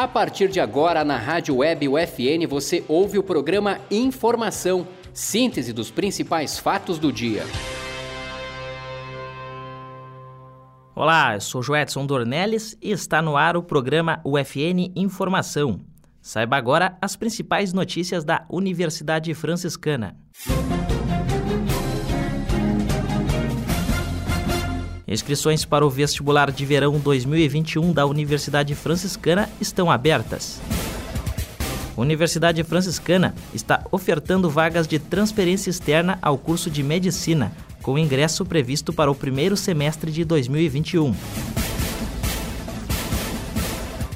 A partir de agora, na Rádio Web UFN, você ouve o programa Informação, síntese dos principais fatos do dia. Olá, eu sou Joedson Dornelles e está no ar o programa UFN Informação. Saiba agora as principais notícias da Universidade Franciscana. Inscrições para o vestibular de verão 2021 da Universidade Franciscana estão abertas. Universidade Franciscana está ofertando vagas de transferência externa ao curso de Medicina, com ingresso previsto para o primeiro semestre de 2021.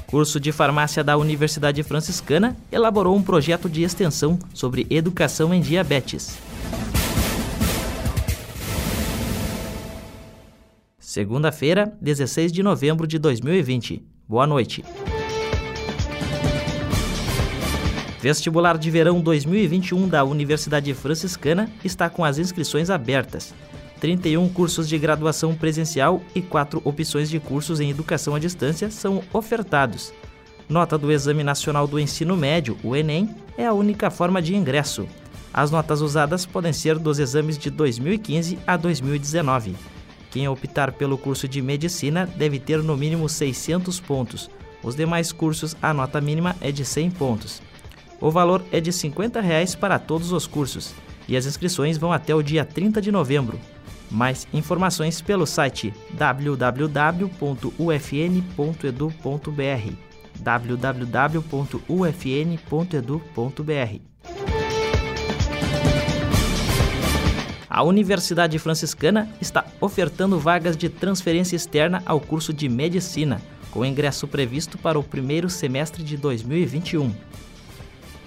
Curso de Farmácia da Universidade Franciscana elaborou um projeto de extensão sobre educação em diabetes. Segunda-feira, 16 de novembro de 2020. Boa noite. Vestibular de Verão 2021 da Universidade Franciscana está com as inscrições abertas. 31 cursos de graduação presencial e 4 opções de cursos em educação à distância são ofertados. Nota do Exame Nacional do Ensino Médio, o Enem, é a única forma de ingresso. As notas usadas podem ser dos exames de 2015 a 2019. Quem optar pelo curso de medicina deve ter no mínimo 600 pontos. Os demais cursos, a nota mínima é de 100 pontos. O valor é de 50 reais para todos os cursos e as inscrições vão até o dia 30 de novembro. Mais informações pelo site www.ufn.edu.br www.ufn.edu.br A Universidade Franciscana está ofertando vagas de transferência externa ao curso de Medicina, com ingresso previsto para o primeiro semestre de 2021.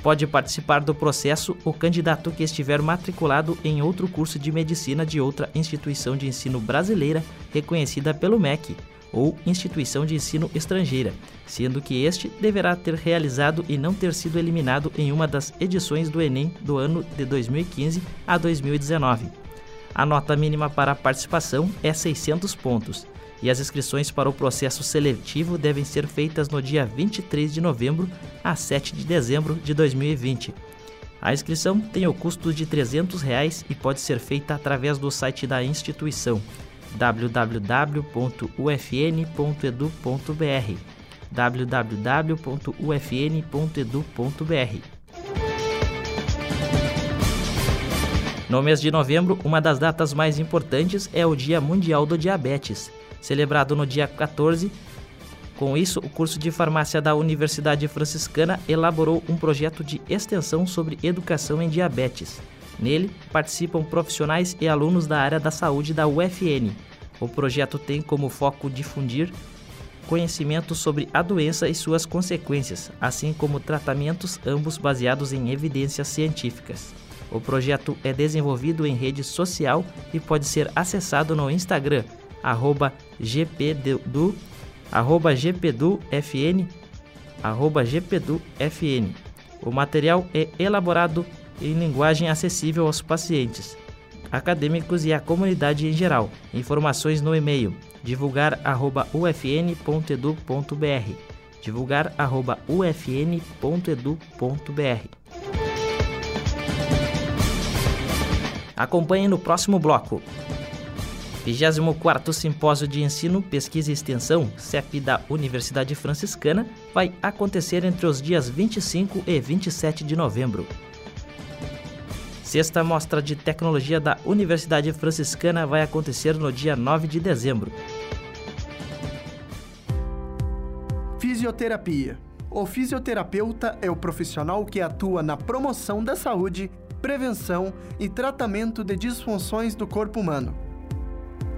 Pode participar do processo o candidato que estiver matriculado em outro curso de medicina de outra instituição de ensino brasileira reconhecida pelo MEC ou instituição de ensino estrangeira, sendo que este deverá ter realizado e não ter sido eliminado em uma das edições do Enem do ano de 2015 a 2019. A nota mínima para a participação é 600 pontos e as inscrições para o processo seletivo devem ser feitas no dia 23 de novembro a 7 de dezembro de 2020. A inscrição tem o custo de 300 reais e pode ser feita através do site da instituição www.ufn.edu.br www.ufn.edu.br No mês de novembro, uma das datas mais importantes é o Dia Mundial do Diabetes, celebrado no dia 14. Com isso, o curso de farmácia da Universidade Franciscana elaborou um projeto de extensão sobre educação em diabetes. Nele, participam profissionais e alunos da área da saúde da UFN. O projeto tem como foco difundir conhecimento sobre a doença e suas consequências, assim como tratamentos, ambos baseados em evidências científicas. O projeto é desenvolvido em rede social e pode ser acessado no Instagram, arroba gpdu, arroba gpdufn, arroba gpdufn. O material é elaborado em linguagem acessível aos pacientes, acadêmicos e à comunidade em geral. Informações no e-mail divulgar@ufn.edu.br. divulgar@ufn.edu.br. Acompanhe no próximo bloco. 24º Simpósio de Ensino, Pesquisa e Extensão, CEP da Universidade Franciscana, vai acontecer entre os dias 25 e 27 de novembro. Sexta Mostra de Tecnologia da Universidade Franciscana vai acontecer no dia 9 de dezembro. Fisioterapia. O fisioterapeuta é o profissional que atua na promoção da saúde prevenção e tratamento de disfunções do corpo humano.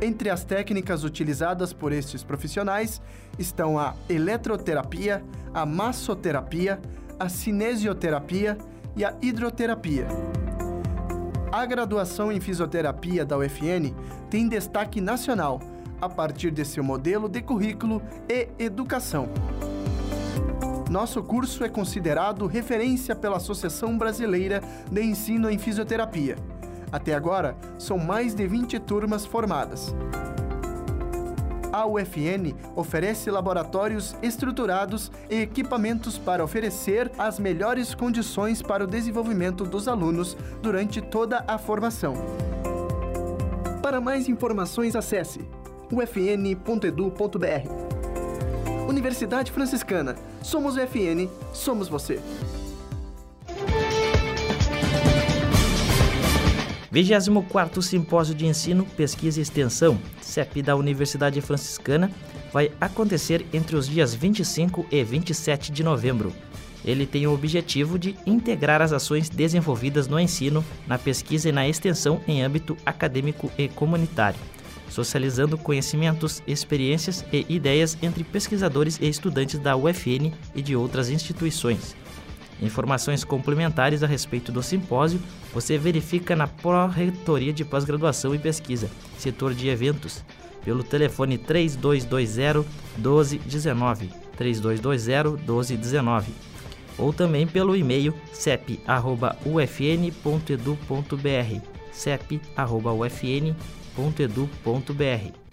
Entre as técnicas utilizadas por estes profissionais estão a eletroterapia, a massoterapia, a cinesioterapia e a hidroterapia. A graduação em fisioterapia da UFN tem destaque nacional a partir de seu modelo de currículo e educação. Nosso curso é considerado referência pela Associação Brasileira de Ensino em Fisioterapia. Até agora, são mais de 20 turmas formadas. A UFN oferece laboratórios estruturados e equipamentos para oferecer as melhores condições para o desenvolvimento dos alunos durante toda a formação. Para mais informações, acesse ufn.edu.br. Universidade Franciscana. Somos UFN, somos você. 24º Simpósio de Ensino, Pesquisa e Extensão, CEP da Universidade Franciscana, vai acontecer entre os dias 25 e 27 de novembro. Ele tem o objetivo de integrar as ações desenvolvidas no ensino, na pesquisa e na extensão em âmbito acadêmico e comunitário, socializando conhecimentos, experiências e ideias entre pesquisadores e estudantes da UFN e de outras instituições. Informações complementares a respeito do simpósio você verifica na Pró-Reitoria de Pós-Graduação e Pesquisa, setor de eventos, pelo telefone 3220 1219, 3220 1219, ou também pelo e-mail cep@ufn.edu.br, cep@ufn.edu.br.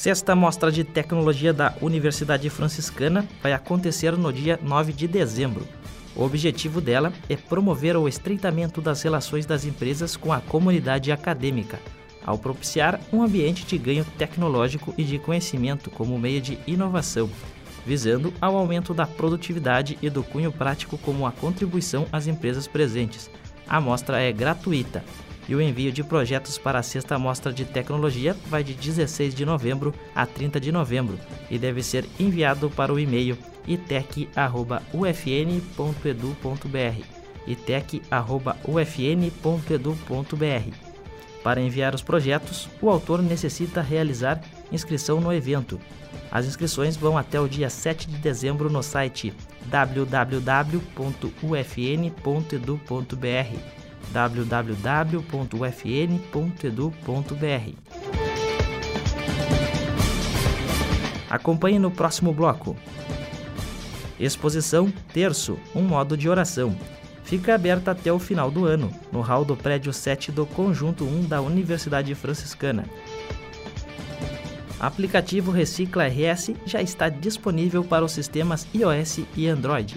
Sexta Mostra de Tecnologia da Universidade Franciscana vai acontecer no dia 9 de dezembro. O objetivo dela é promover o estreitamento das relações das empresas com a comunidade acadêmica, ao propiciar um ambiente de ganho tecnológico e de conhecimento como meio de inovação, visando ao aumento da produtividade e do cunho prático como a contribuição às empresas presentes. A mostra é gratuita e o envio de projetos para a sexta mostra de tecnologia vai de 16 de novembro a 30 de novembro e deve ser enviado para o e-mail itec@ufn.edu.br. itec@ufn.edu.br. Para enviar os projetos, o autor necessita realizar inscrição no evento. As inscrições vão até o dia 7 de dezembro no site www.ufn.edu.br www.ufn.edu.br. Acompanhe no próximo bloco. Exposição Terço, um modo de oração. Fica aberta até o final do ano, no hall do prédio 7 do Conjunto 1 da Universidade Franciscana. Aplicativo Recicla RS já está disponível para os sistemas iOS e Android.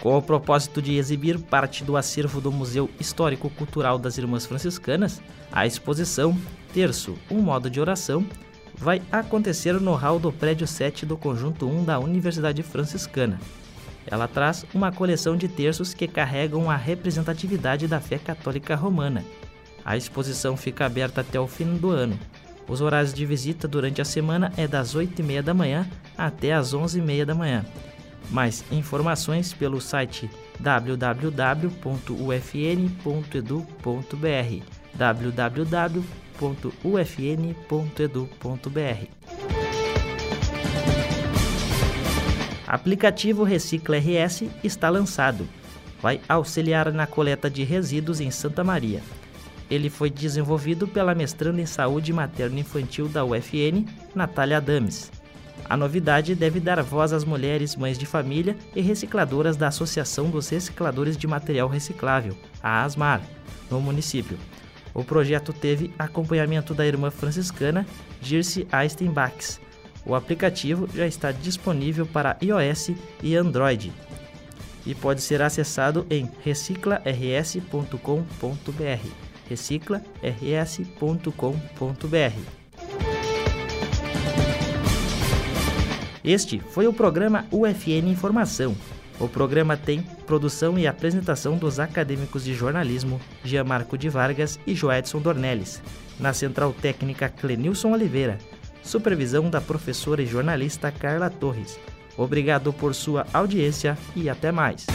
Com o propósito de exibir parte do acervo do Museu Histórico-Cultural das Irmãs Franciscanas, a exposição Terço, um modo de oração, vai acontecer no hall do prédio 7 do conjunto 1 da Universidade Franciscana. Ela traz uma coleção de terços que carregam a representatividade da fé católica romana. A exposição fica aberta até o fim do ano. Os horários de visita durante a semana é das 8h30 da manhã até as 11h30 da manhã mais informações pelo site www.ufn.edu.br www.ufn.edu.br Aplicativo Recicla RS está lançado. Vai auxiliar na coleta de resíduos em Santa Maria. Ele foi desenvolvido pela mestranda em Saúde Materno Infantil da UFN, Natália Adames. A novidade deve dar voz às mulheres mães de família e recicladoras da Associação dos Recicladores de Material Reciclável, a ASMAR, no município. O projeto teve acompanhamento da irmã franciscana Dirce Eistenbachs. O aplicativo já está disponível para iOS e Android e pode ser acessado em reciclars.com.br. reciclars.com.br. Este foi o programa UFN Informação. O programa tem produção e apresentação dos acadêmicos de jornalismo Gianmarco de Vargas e Joedson Dornelles. Na central técnica Clenilson Oliveira. Supervisão da professora e jornalista Carla Torres. Obrigado por sua audiência e até mais.